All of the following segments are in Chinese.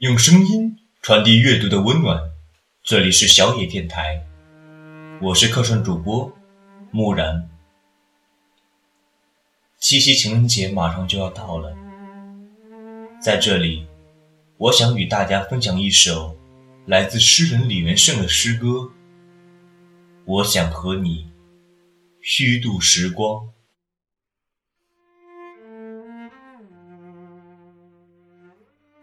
用声音传递阅读的温暖。这里是小野电台，我是客串主播木然。七夕情人节马上就要到了，在这里，我想与大家分享一首来自诗人李元胜的诗歌。我想和你虚度时光。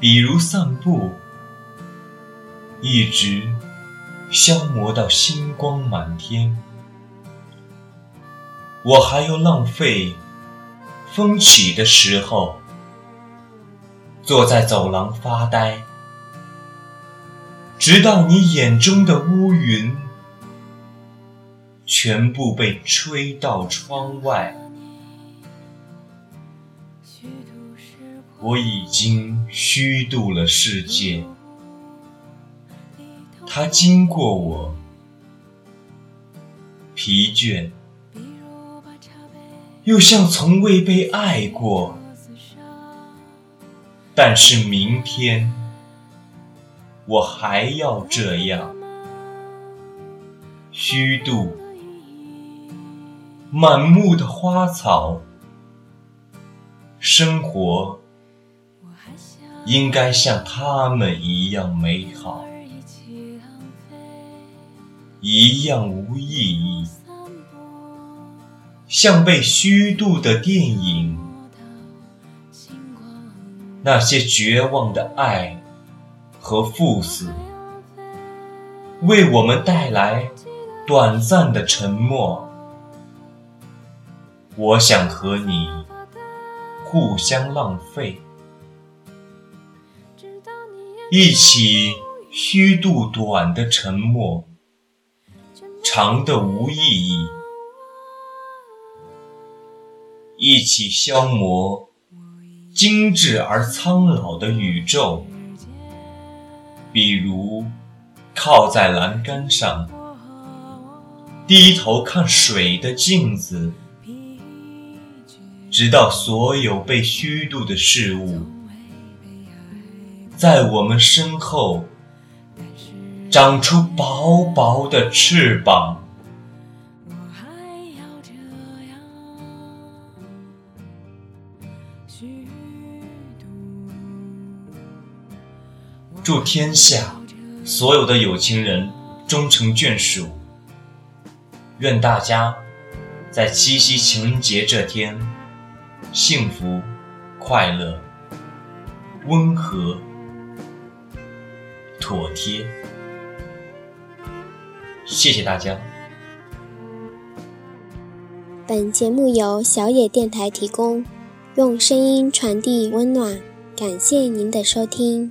比如散步，一直消磨到星光满天。我还要浪费风起的时候，坐在走廊发呆，直到你眼中的乌云全部被吹到窗外。我已经虚度了世界，它经过我，疲倦，又像从未被爱过。但是明天，我还要这样虚度满目的花草，生活。应该像他们一样美好，一样无意义，像被虚度的电影。那些绝望的爱和赴死，为我们带来短暂的沉默。我想和你互相浪费。一起虚度短的沉默，长的无意义；一起消磨精致而苍老的宇宙，比如靠在栏杆上，低头看水的镜子，直到所有被虚度的事物。在我们身后长出薄薄的翅膀。祝天下所有的有情人终成眷属。愿大家在七夕情人节这天幸福、快乐、温和。妥帖，谢谢大家。本节目由小野电台提供，用声音传递温暖，感谢您的收听。